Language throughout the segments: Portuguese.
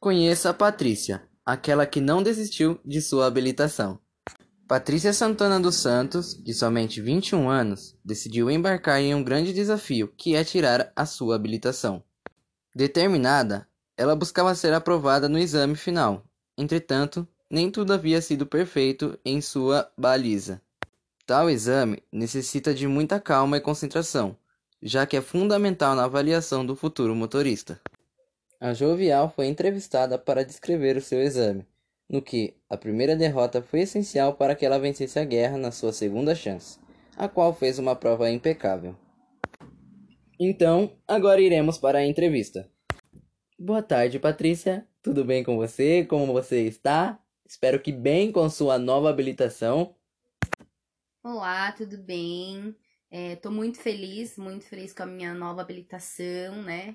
Conheça a Patrícia, aquela que não desistiu de sua habilitação. Patrícia Santana dos Santos, de somente 21 anos, decidiu embarcar em um grande desafio, que é tirar a sua habilitação. Determinada, ela buscava ser aprovada no exame final. Entretanto, nem tudo havia sido perfeito em sua baliza. Tal exame necessita de muita calma e concentração, já que é fundamental na avaliação do futuro motorista. A Jovial foi entrevistada para descrever o seu exame, no que a primeira derrota foi essencial para que ela vencesse a guerra na sua segunda chance, a qual fez uma prova impecável. Então, agora iremos para a entrevista. Boa tarde, Patrícia. Tudo bem com você? Como você está? Espero que bem com sua nova habilitação. Olá, tudo bem? Estou muito feliz, muito feliz com a minha nova habilitação, né?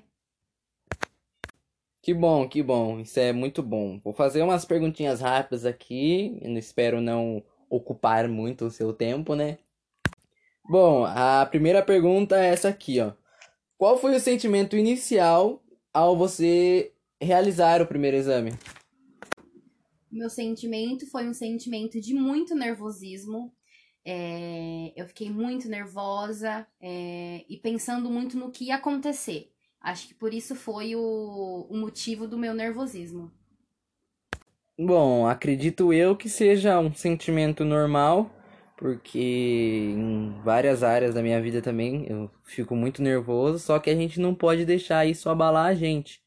Que bom, que bom. Isso é muito bom. Vou fazer umas perguntinhas rápidas aqui. Espero não ocupar muito o seu tempo, né? Bom, a primeira pergunta é essa aqui, ó. Qual foi o sentimento inicial ao você realizar o primeiro exame? Meu sentimento foi um sentimento de muito nervosismo. É, eu fiquei muito nervosa é, e pensando muito no que ia acontecer. Acho que por isso foi o, o motivo do meu nervosismo. Bom, acredito eu que seja um sentimento normal, porque em várias áreas da minha vida também eu fico muito nervoso, só que a gente não pode deixar isso abalar a gente,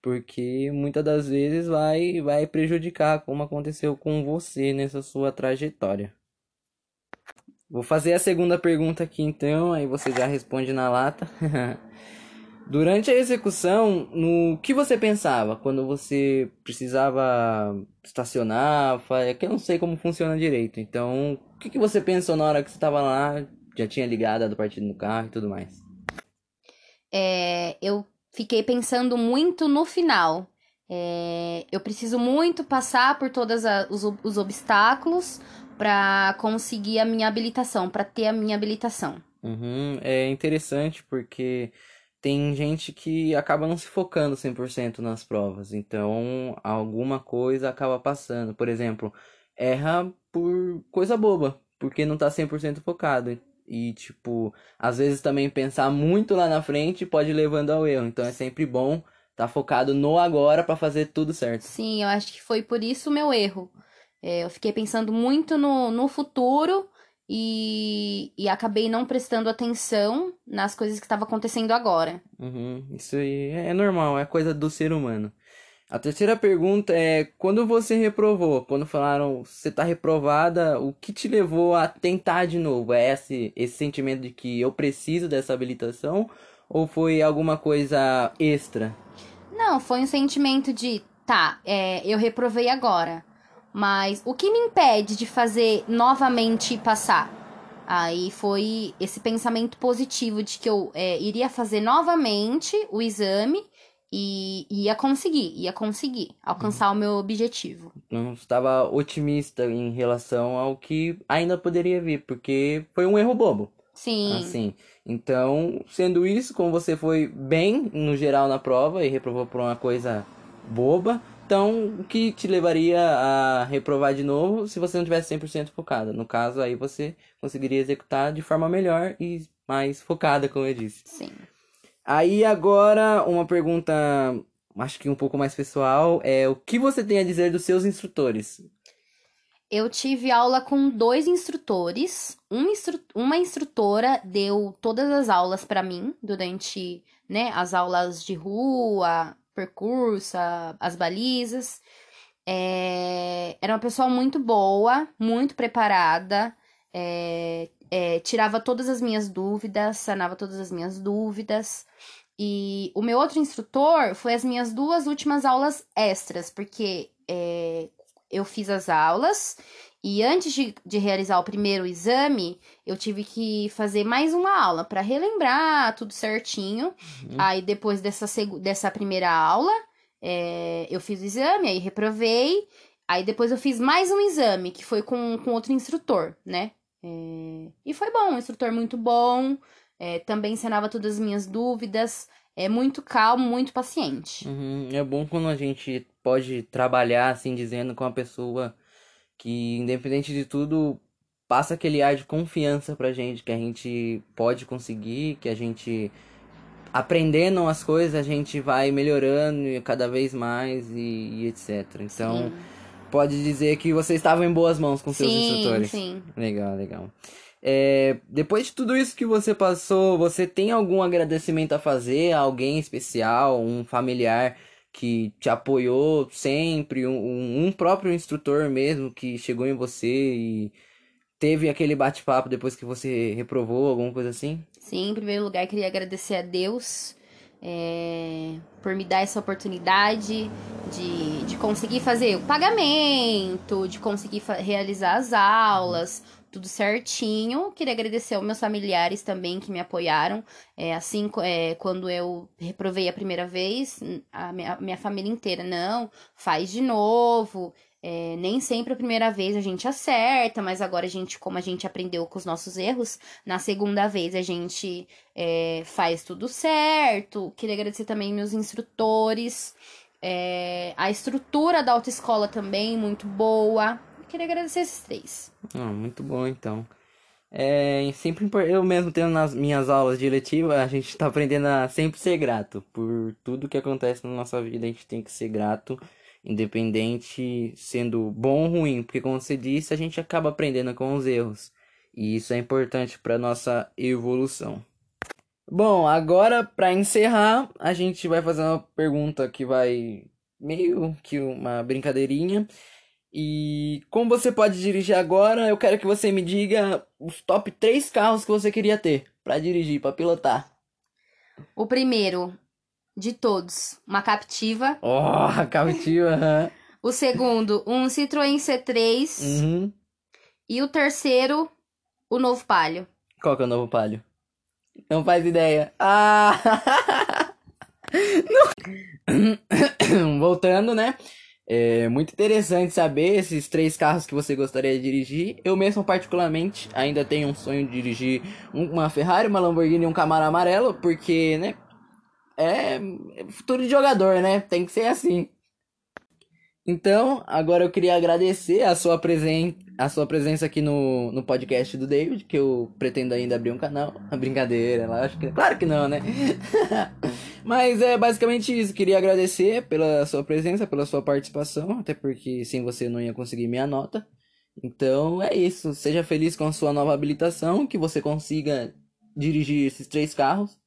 porque muitas das vezes vai vai prejudicar, como aconteceu com você nessa sua trajetória. Vou fazer a segunda pergunta aqui então, aí você já responde na lata. Durante a execução, no que você pensava quando você precisava estacionar? É que eu não sei como funciona direito. Então, o que, que você pensou na hora que você estava lá? Já tinha ligado a partida no carro e tudo mais? É, eu fiquei pensando muito no final. É, eu preciso muito passar por todos os, os obstáculos para conseguir a minha habilitação, para ter a minha habilitação. Uhum, é interessante porque tem gente que acaba não se focando 100% nas provas, então alguma coisa acaba passando. Por exemplo, erra por coisa boba, porque não tá 100% focado. E, tipo, às vezes também pensar muito lá na frente pode ir levando ao erro. Então é sempre bom tá focado no agora para fazer tudo certo. Sim, eu acho que foi por isso o meu erro. É, eu fiquei pensando muito no, no futuro e, e acabei não prestando atenção nas coisas que estavam acontecendo agora. Uhum, isso aí é normal, é coisa do ser humano. A terceira pergunta é: quando você reprovou, quando falaram você está reprovada, o que te levou a tentar de novo? É esse, esse sentimento de que eu preciso dessa habilitação? Ou foi alguma coisa extra? Não, foi um sentimento de tá, é, eu reprovei agora. Mas o que me impede de fazer novamente passar? Aí foi esse pensamento positivo de que eu é, iria fazer novamente o exame e ia conseguir, ia conseguir alcançar uhum. o meu objetivo. Não estava otimista em relação ao que ainda poderia vir, porque foi um erro bobo. Sim. Assim, então, sendo isso, como você foi bem no geral na prova e reprovou por uma coisa boba, então, o que te levaria a reprovar de novo se você não tivesse 100% focada? No caso, aí você conseguiria executar de forma melhor e mais focada, como eu disse. Sim. Aí agora, uma pergunta, acho que um pouco mais pessoal, é o que você tem a dizer dos seus instrutores? Eu tive aula com dois instrutores. Um instru uma instrutora deu todas as aulas para mim durante né, as aulas de rua, percurso, as balizas. É, era uma pessoa muito boa, muito preparada, é, é, tirava todas as minhas dúvidas, sanava todas as minhas dúvidas. E o meu outro instrutor foi as minhas duas últimas aulas extras, porque é, eu fiz as aulas e antes de, de, realizar o primeiro exame, eu tive que fazer mais uma aula para relembrar tudo certinho. Uhum. Aí depois dessa, dessa primeira aula, é, eu fiz o exame, aí reprovei. Aí depois eu fiz mais um exame, que foi com, com outro instrutor, né? É, e foi bom, um instrutor muito bom. É, também ensinava todas as minhas dúvidas. é muito calmo, muito paciente. Uhum. É bom quando a gente pode trabalhar, assim, dizendo com a pessoa que, independente de tudo, passa aquele ar de confiança pra gente, que a gente pode conseguir, que a gente aprendendo as coisas, a gente vai melhorando cada vez mais e, e etc. Então, sim. pode dizer que você estava em boas mãos com seus sim, instrutores. Sim. Legal, legal. É, depois de tudo isso que você passou, você tem algum agradecimento a fazer a alguém especial, um familiar que te apoiou sempre, um, um próprio instrutor mesmo que chegou em você e teve aquele bate-papo depois que você reprovou, alguma coisa assim? Sim, em primeiro lugar, queria agradecer a Deus é, por me dar essa oportunidade de, de conseguir fazer o pagamento, de conseguir realizar as aulas, tudo certinho. Queria agradecer aos meus familiares também que me apoiaram. É, assim, é, quando eu reprovei a primeira vez, a minha, a minha família inteira, não, faz de novo. É, nem sempre a primeira vez a gente acerta, mas agora a gente, como a gente aprendeu com os nossos erros, na segunda vez a gente é, faz tudo certo. Queria agradecer também meus instrutores, é, a estrutura da autoescola também, muito boa queria agradecer esses três. Ah, muito bom, então. É sempre eu mesmo tendo nas minhas aulas de letiva, a gente está aprendendo a sempre ser grato por tudo que acontece na nossa vida, a gente tem que ser grato, independente sendo bom ou ruim, porque como você disse, a gente acaba aprendendo com os erros. E isso é importante para nossa evolução. Bom, agora para encerrar, a gente vai fazer uma pergunta que vai meio que uma brincadeirinha. E como você pode dirigir agora, eu quero que você me diga os top 3 carros que você queria ter para dirigir, para pilotar. O primeiro de todos, uma Captiva. Oh, a Captiva. o segundo, um Citroën C3. Uhum. E o terceiro, o novo Palio. Qual que é o novo Palio? Não faz ideia. Ah! Voltando, né? É muito interessante saber esses três carros que você gostaria de dirigir. Eu mesmo, particularmente, ainda tenho um sonho de dirigir uma Ferrari, uma Lamborghini e um Camaro amarelo, porque, né? É futuro de jogador, né? Tem que ser assim. Então, agora eu queria agradecer a sua, presen a sua presença aqui no, no podcast do David, que eu pretendo ainda abrir um canal. A brincadeira, acho que claro que não, né? Mas é basicamente isso. Queria agradecer pela sua presença, pela sua participação, até porque sem você não ia conseguir minha nota. Então é isso. Seja feliz com a sua nova habilitação, que você consiga dirigir esses três carros.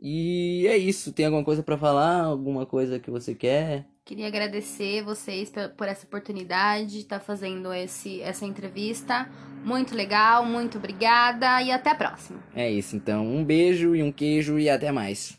E é isso. Tem alguma coisa para falar? Alguma coisa que você quer? Queria agradecer vocês por essa oportunidade de estar fazendo esse, essa entrevista. Muito legal, muito obrigada e até a próxima. É isso, então. Um beijo e um queijo e até mais.